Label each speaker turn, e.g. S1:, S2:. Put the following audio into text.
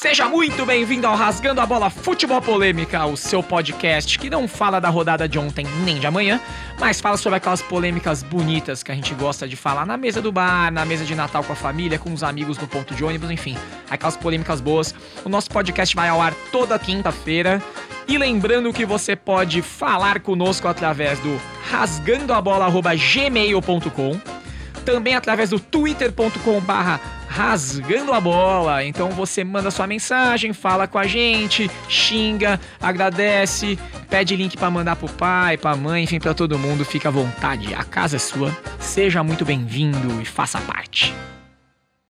S1: Seja muito bem-vindo ao Rasgando a Bola Futebol Polêmica, o seu podcast que não fala da rodada de ontem nem de amanhã, mas fala sobre aquelas polêmicas bonitas que a gente gosta de falar na mesa do bar, na mesa de Natal com a família, com os amigos no ponto de ônibus, enfim, aquelas polêmicas boas. O nosso podcast vai ao ar toda quinta-feira. E lembrando que você pode falar conosco através do rasgandoabola.gmail.com, também através do twitter.com barra rasgando a bola. Então você manda sua mensagem, fala com a gente, xinga, agradece, pede link para mandar pro pai, pra mãe, enfim, para todo mundo. Fica à vontade. A casa é sua. Seja muito bem-vindo e faça parte.